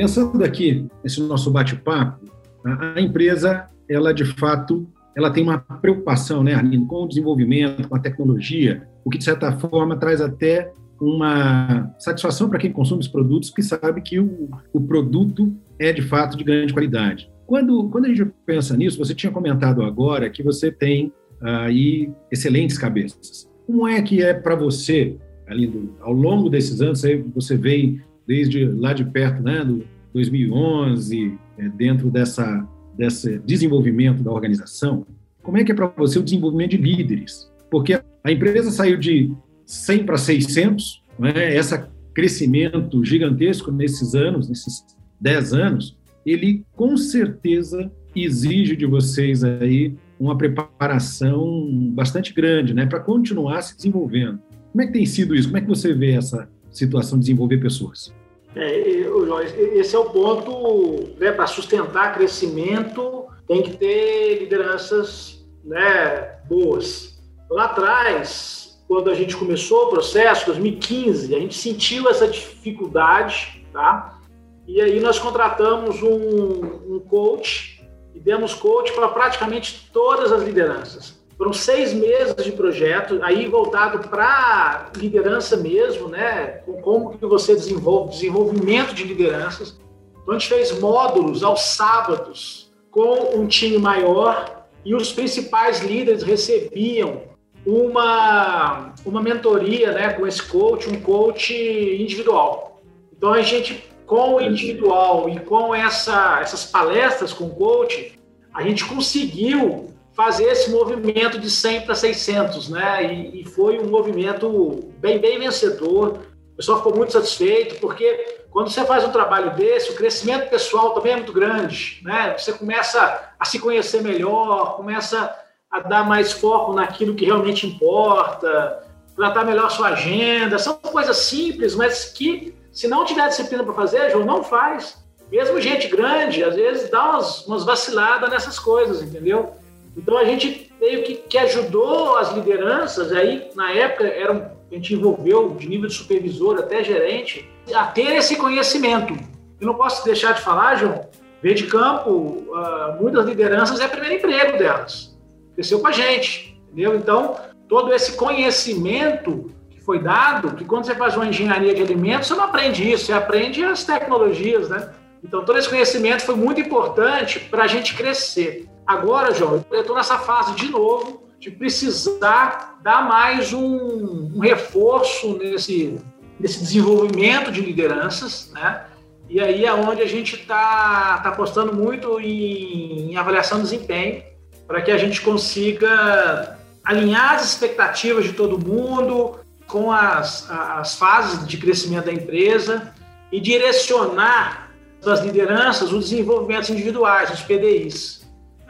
Pensando aqui nesse nosso bate-papo, a empresa, ela de fato, ela tem uma preocupação, né, Arlindo, com o desenvolvimento, com a tecnologia, o que de certa forma traz até uma satisfação para quem consome os produtos, que sabe que o, o produto é de fato de grande qualidade. Quando, quando a gente pensa nisso, você tinha comentado agora que você tem aí excelentes cabeças. Como é que é para você, Arlindo, ao longo desses anos, você vem desde lá de perto, né, do 2011, é, dentro dessa desse desenvolvimento da organização. Como é que é para você o desenvolvimento de líderes? Porque a empresa saiu de 100 para 600, né, esse crescimento gigantesco nesses anos, nesses 10 anos, ele com certeza exige de vocês aí uma preparação bastante grande, né, para continuar se desenvolvendo. Como é que tem sido isso? Como é que você vê essa situação de desenvolver pessoas? É, esse é o ponto né, para sustentar crescimento, tem que ter lideranças né, boas. Lá atrás, quando a gente começou o processo, 2015, a gente sentiu essa dificuldade, tá? E aí nós contratamos um, um coach e demos coach para praticamente todas as lideranças. Foram seis meses de projeto, aí voltado para liderança mesmo, né? Como que você desenvolve, desenvolvimento de lideranças. Então a gente fez módulos aos sábados com um time maior e os principais líderes recebiam uma, uma mentoria né, com esse coach, um coach individual. Então a gente, com o individual e com essa, essas palestras com o coach, a gente conseguiu fazer esse movimento de 100 para 600, né? E, e, foi um movimento bem, bem vencedor. O pessoal ficou muito satisfeito, porque quando você faz um trabalho desse, o crescimento pessoal também é muito grande, né? Você começa a se conhecer melhor, começa a dar mais foco naquilo que realmente importa, tratar melhor sua agenda. São coisas simples, mas que, se não tiver disciplina para fazer, João, não faz. Mesmo gente grande, às vezes dá umas, umas vaciladas nessas coisas, entendeu? Então a gente meio que, que ajudou as lideranças, aí na época era a gente envolveu de nível de supervisor até gerente, a ter esse conhecimento. Eu não posso deixar de falar, João, ver de campo, uh, muitas lideranças é o primeiro emprego delas. Cresceu com a gente, entendeu? Então, todo esse conhecimento que foi dado, que quando você faz uma engenharia de alimentos, você não aprende isso, você aprende as tecnologias, né? Então, todo esse conhecimento foi muito importante para a gente crescer. Agora, João, eu estou nessa fase de novo de precisar dar mais um, um reforço nesse, nesse desenvolvimento de lideranças, né? E aí é onde a gente está tá apostando muito em, em avaliação de desempenho, para que a gente consiga alinhar as expectativas de todo mundo com as, as fases de crescimento da empresa e direcionar para as lideranças os desenvolvimentos individuais, os PDIs.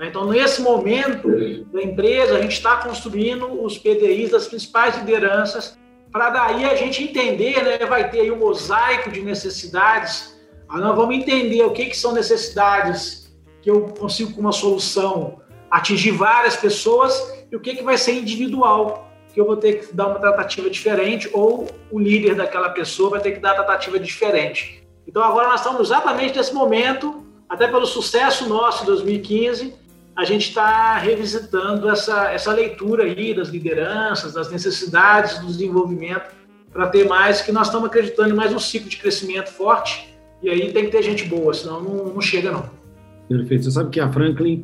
Né? Então, nesse momento da empresa, a gente está construindo os PDIs das principais lideranças, para daí a gente entender, né, vai ter aí um mosaico de necessidades, aí nós vamos entender o que, que são necessidades que eu consigo, com uma solução, atingir várias pessoas, e o que, que vai ser individual, que eu vou ter que dar uma tratativa diferente, ou o líder daquela pessoa vai ter que dar uma tratativa diferente. Então, agora nós estamos exatamente nesse momento, até pelo sucesso nosso em 2015, a gente está revisitando essa, essa leitura aí das lideranças, das necessidades do desenvolvimento, para ter mais, que nós estamos acreditando em mais um ciclo de crescimento forte, e aí tem que ter gente boa, senão não, não chega não. Perfeito. Você sabe que a Franklin,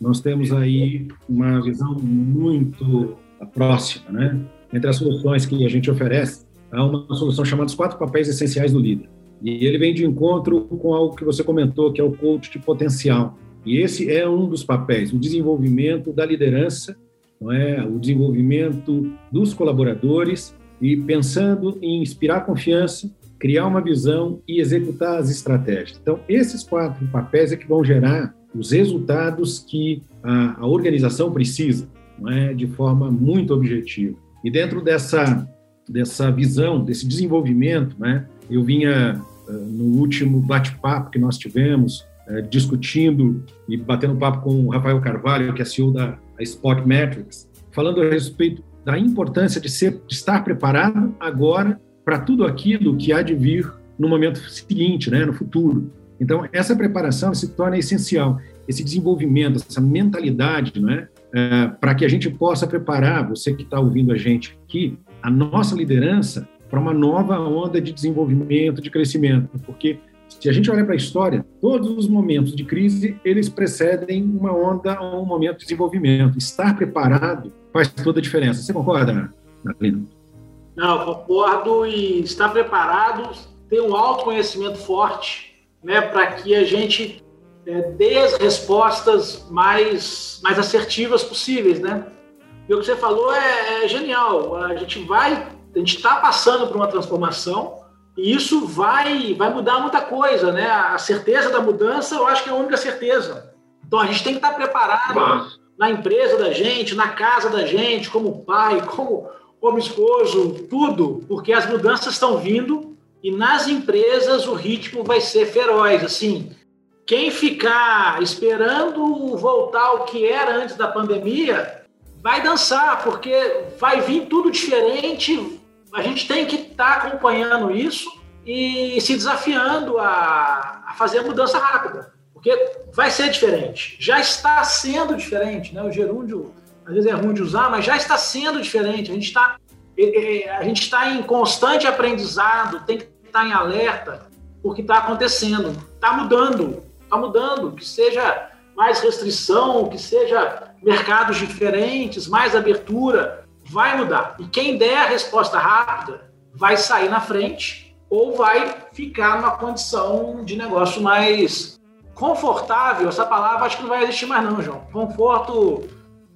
nós temos aí uma visão muito próxima, né? Entre as soluções que a gente oferece, há uma solução chamada os quatro papéis essenciais do líder. E ele vem de encontro com algo que você comentou, que é o coach de potencial. E esse é um dos papéis, o desenvolvimento da liderança, não é? o desenvolvimento dos colaboradores e pensando em inspirar confiança, criar uma visão e executar as estratégias. Então, esses quatro papéis é que vão gerar os resultados que a, a organização precisa, não é? de forma muito objetiva. E dentro dessa, dessa visão, desse desenvolvimento, né? eu vinha uh, no último bate-papo que nós tivemos é, discutindo e batendo papo com o Rafael Carvalho, que é CEO da Spot Metrics, falando a respeito da importância de, ser, de estar preparado agora para tudo aquilo que há de vir no momento seguinte, né, no futuro. Então, essa preparação se torna essencial, esse desenvolvimento, essa mentalidade, né, é, para que a gente possa preparar, você que está ouvindo a gente aqui, a nossa liderança para uma nova onda de desenvolvimento, de crescimento, porque se a gente olhar para a história, todos os momentos de crise, eles precedem uma onda ou um momento de desenvolvimento. Estar preparado faz toda a diferença. Você concorda, Natalina? Não, concordo e estar preparado, ter um autoconhecimento forte, né, para que a gente é, dê as respostas mais, mais assertivas possíveis, né? E o que você falou é, é genial. A gente vai, a gente está passando por uma transformação, E isso vai, vai mudar muita coisa, né? A certeza da mudança, eu acho que é a única certeza. Então a gente tem que estar preparado na empresa da gente, na casa da gente, como pai, como, como esposo, tudo, porque as mudanças estão vindo e nas empresas o ritmo vai ser feroz. Assim, quem ficar esperando voltar ao que era antes da pandemia vai dançar, porque vai vir tudo diferente. A gente tem que estar tá acompanhando isso e se desafiando a, a fazer a mudança rápida, porque vai ser diferente. Já está sendo diferente, né? O gerúndio às vezes é ruim de usar, mas já está sendo diferente. A gente está a gente está em constante aprendizado, tem que estar em alerta porque está acontecendo, está mudando, está mudando, que seja mais restrição, que seja mercados diferentes, mais abertura, vai mudar. E quem der a resposta rápida vai sair na frente ou vai ficar numa condição de negócio mais confortável. Essa palavra acho que não vai existir mais não, João. Conforto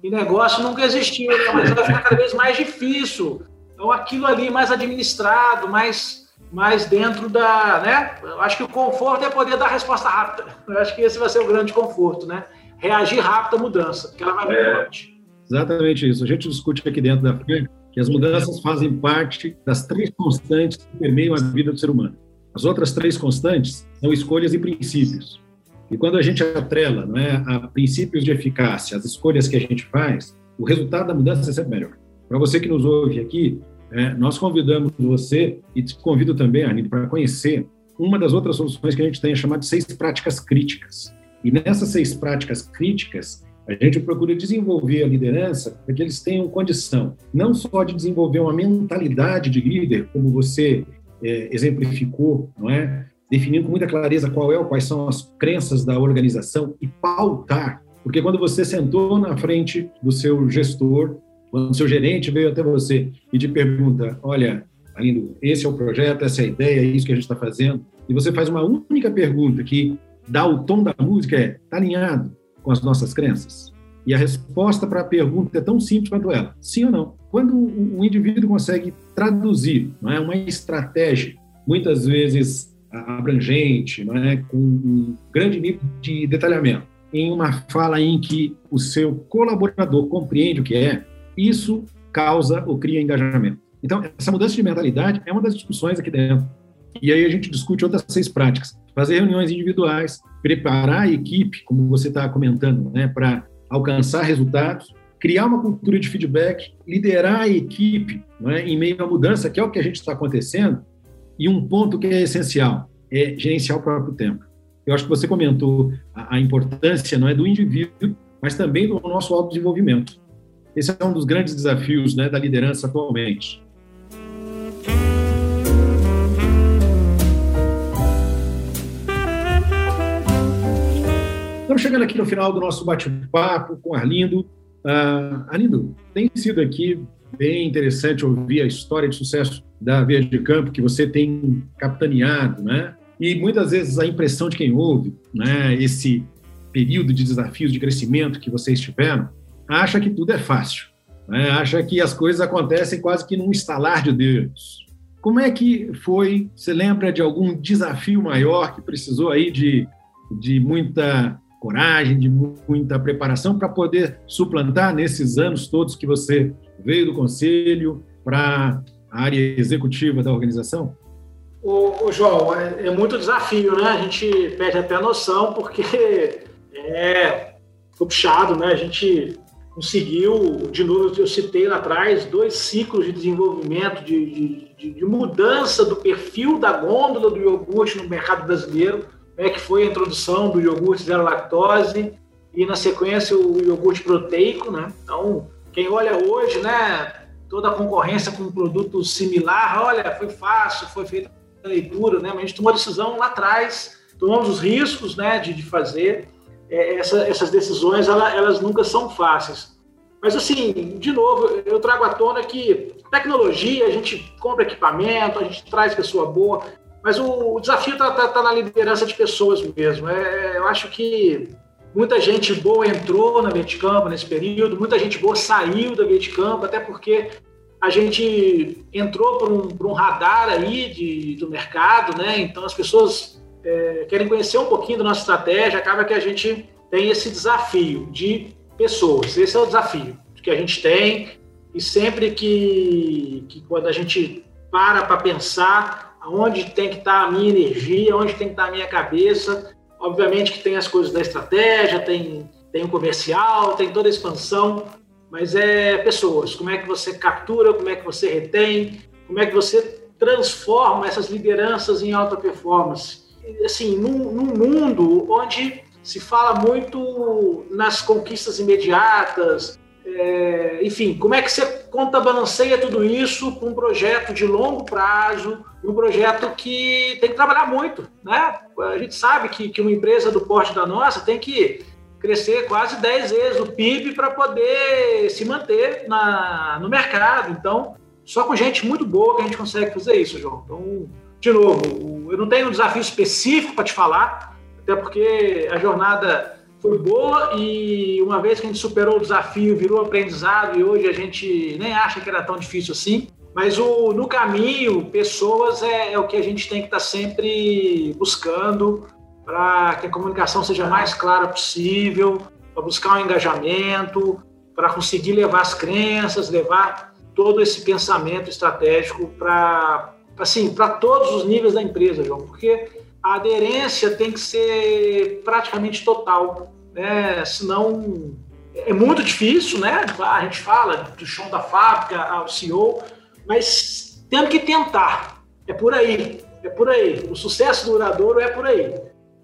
e negócio nunca existiu, né? mas vai ficar cada vez mais difícil. Então aquilo ali mais administrado, mais mais dentro da, né? Eu acho que o conforto é poder dar resposta rápida. Eu acho que esse vai ser o grande conforto, né? Reagir rápido à mudança, porque ela vai vir é. forte. Exatamente isso. A gente discute aqui dentro da FIA que as mudanças fazem parte das três constantes que permeiam a vida do ser humano. As outras três constantes são escolhas e princípios. E quando a gente atrela não é, a princípios de eficácia, as escolhas que a gente faz, o resultado da mudança é sempre melhor. Para você que nos ouve aqui, é, nós convidamos você e te convido também, Arlindo, para conhecer uma das outras soluções que a gente tem, chamada de seis práticas críticas. E nessas seis práticas críticas, a gente procura desenvolver a liderança para que eles tenham condição não só de desenvolver uma mentalidade de líder, como você é, exemplificou, não é? Definindo com muita clareza qual é quais são as crenças da organização e pautar, porque quando você sentou na frente do seu gestor, quando o seu gerente veio até você e te pergunta, olha, Alindo, esse é o projeto, essa é a ideia, é isso que a gente está fazendo, e você faz uma única pergunta que dá o tom da música é, está alinhado com as nossas crenças? E a resposta para a pergunta é tão simples quanto ela, sim ou não. Quando o indivíduo consegue traduzir não é, uma estratégia, muitas vezes abrangente, não é, com um grande nível de detalhamento, em uma fala em que o seu colaborador compreende o que é, isso causa ou cria engajamento. Então, essa mudança de mentalidade é uma das discussões aqui dentro. E aí a gente discute outras seis práticas. Fazer reuniões individuais, preparar a equipe, como você está comentando, né, para alcançar resultados, criar uma cultura de feedback, liderar a equipe né, em meio à mudança, que é o que a gente está acontecendo. E um ponto que é essencial é gerenciar o próprio tempo. Eu acho que você comentou a, a importância não é do indivíduo, mas também do nosso autodesenvolvimento. Esse é um dos grandes desafios né, da liderança atualmente. Estamos chegando aqui no final do nosso bate-papo com Arlindo. Uh, Arlindo, tem sido aqui bem interessante ouvir a história de sucesso da Via de Campo que você tem capitaneado, né? E muitas vezes a impressão de quem ouve, né, esse período de desafios de crescimento que vocês tiveram, acha que tudo é fácil, né? acha que as coisas acontecem quase que num estalar de dedos. Como é que foi? Você lembra de algum desafio maior que precisou aí de, de muita coragem, de muita preparação para poder suplantar nesses anos todos que você veio do conselho para a área executiva da organização? O, João, é, é, muito desafio, né? A gente perde até a noção porque é puxado, né? A gente conseguiu, de novo, eu citei lá atrás, dois ciclos de desenvolvimento, de, de, de mudança do perfil da gôndola do iogurte no mercado brasileiro, né, que foi a introdução do iogurte zero lactose e, na sequência, o iogurte proteico. Né? Então, quem olha hoje, né, toda a concorrência com um produto similar, olha, foi fácil, foi feita a leitura, né, mas a gente tomou a decisão lá atrás, tomamos os riscos né, de, de fazer, é, essa, essas decisões ela, elas nunca são fáceis. Mas assim, de novo, eu trago à tona que tecnologia, a gente compra equipamento, a gente traz pessoa boa, mas o, o desafio está tá, tá na liderança de pessoas mesmo. É, eu acho que muita gente boa entrou na Vietcamp nesse período, muita gente boa saiu da Vietcamp, até porque a gente entrou por um, por um radar aí de, do mercado, né? Então as pessoas é, querem conhecer um pouquinho da nossa estratégia, acaba que a gente tem esse desafio de pessoas. Esse é o desafio que a gente tem e sempre que, que quando a gente para para pensar aonde tem que estar a minha energia, onde tem que estar a minha cabeça, obviamente que tem as coisas da estratégia, tem, tem o comercial, tem toda a expansão, mas é pessoas. Como é que você captura, como é que você retém, como é que você transforma essas lideranças em alta performance. Assim, num, num mundo onde se fala muito nas conquistas imediatas, é, enfim, como é que você contrabalanceia tudo isso para um projeto de longo prazo, um projeto que tem que trabalhar muito, né? A gente sabe que, que uma empresa do porte da nossa tem que crescer quase 10 vezes o PIB para poder se manter na, no mercado. Então, só com gente muito boa que a gente consegue fazer isso, João. Então, de novo, eu não tenho um desafio específico para te falar, até porque a jornada foi boa e uma vez que a gente superou o desafio, virou aprendizado e hoje a gente nem acha que era tão difícil assim. Mas o, no caminho, pessoas é, é o que a gente tem que estar tá sempre buscando para que a comunicação seja mais clara possível, para buscar um engajamento, para conseguir levar as crenças, levar todo esse pensamento estratégico para assim, para todos os níveis da empresa, João, porque a aderência tem que ser praticamente total, né? Senão é muito difícil, né? A gente fala do chão da fábrica ao CEO, mas temos que tentar. É por aí, é por aí. O sucesso duradouro é por aí.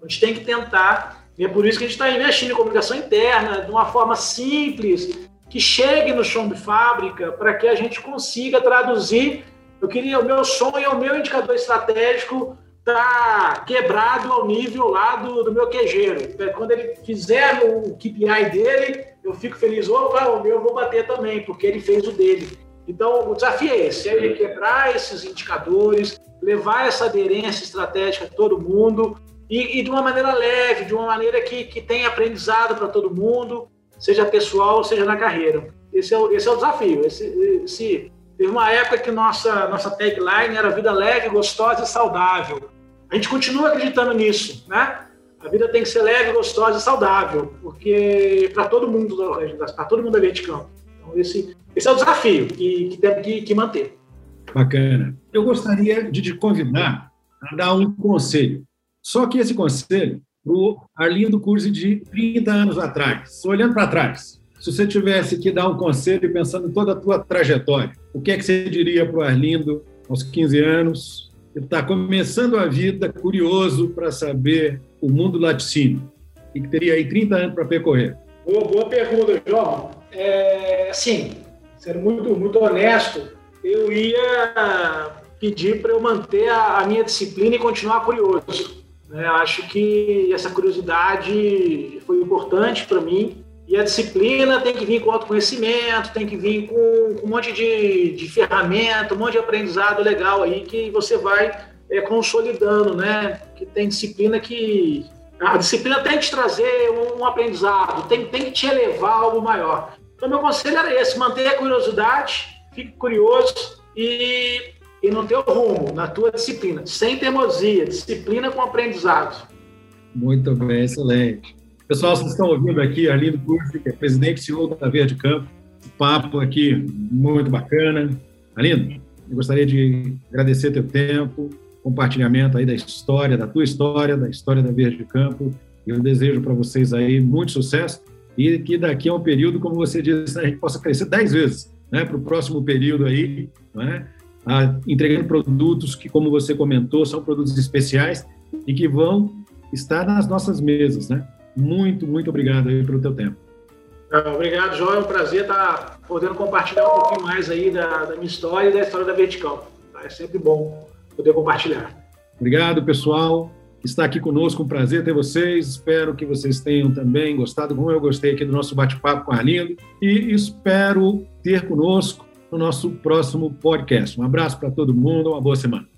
A gente tem que tentar. E é por isso que a gente está investindo em comunicação interna de uma forma simples, que chegue no chão de fábrica, para que a gente consiga traduzir. Eu queria, o meu sonho, o meu indicador estratégico está quebrado ao nível lá do, do meu quejeiro. Quando ele fizer o KPI dele, eu fico feliz. Opa, o meu eu vou bater também, porque ele fez o dele. Então, o desafio é esse, é quebrar esses indicadores, levar essa aderência estratégica a todo mundo e, e de uma maneira leve, de uma maneira que, que tenha aprendizado para todo mundo, seja pessoal, seja na carreira. Esse é o, esse é o desafio. Esse, esse, teve uma época que nossa, nossa tagline era vida leve, gostosa e saudável. A gente continua acreditando nisso, né? A vida tem que ser leve, gostosa e saudável, porque para todo mundo, para todo mundo ali de campo. Então esse, esse é o desafio que, que temos que, que manter. Bacana. Eu gostaria de te convidar a dar um conselho. Só que esse conselho para o Arlindo Curzi de 30 anos atrás, olhando para trás. Se você tivesse que dar um conselho pensando em toda a tua trajetória, o que é que você diria para o Arlindo aos 15 anos, ele está começando a vida curioso para saber o mundo laticínio e que teria aí 30 anos para percorrer. Boa, boa pergunta, João. É, sim, sendo muito, muito honesto, eu ia pedir para eu manter a, a, minha disciplina e continuar curioso. Né? Acho que essa curiosidade foi importante para mim e a disciplina tem que vir com autoconhecimento, tem que vir com, com um monte de, de ferramenta, um monte de aprendizado legal aí que você vai é, consolidando, né? Que tem disciplina que. A disciplina tem que te trazer um, um aprendizado, tem, tem que te elevar a algo maior. Então, meu conselho era esse: manter a curiosidade, fique curioso e, e no teu rumo, na tua disciplina, sem teimosia, disciplina com aprendizado. Muito bem, excelente. Pessoal, vocês estão ouvindo aqui Arlindo Curti, que é presidente e CEO da Verde Campo. Papo aqui muito bacana. Arlindo, eu gostaria de agradecer teu tempo, compartilhamento aí da história, da tua história, da história da Verde Campo. Eu desejo para vocês aí muito sucesso e que daqui a um período, como você disse, a gente possa crescer dez vezes né, para o próximo período aí, né, entregando produtos que, como você comentou, são produtos especiais e que vão estar nas nossas mesas, né? Muito, muito obrigado aí pelo teu tempo. Ah, obrigado, João. É um prazer estar podendo compartilhar um pouquinho mais aí da, da minha história e da história da Vertical. Tá? É sempre bom poder compartilhar. Obrigado, pessoal. Está aqui conosco, um prazer ter vocês. Espero que vocês tenham também gostado, como eu gostei aqui do nosso bate-papo com a Arlindo. E espero ter conosco no nosso próximo podcast. Um abraço para todo mundo, uma boa semana.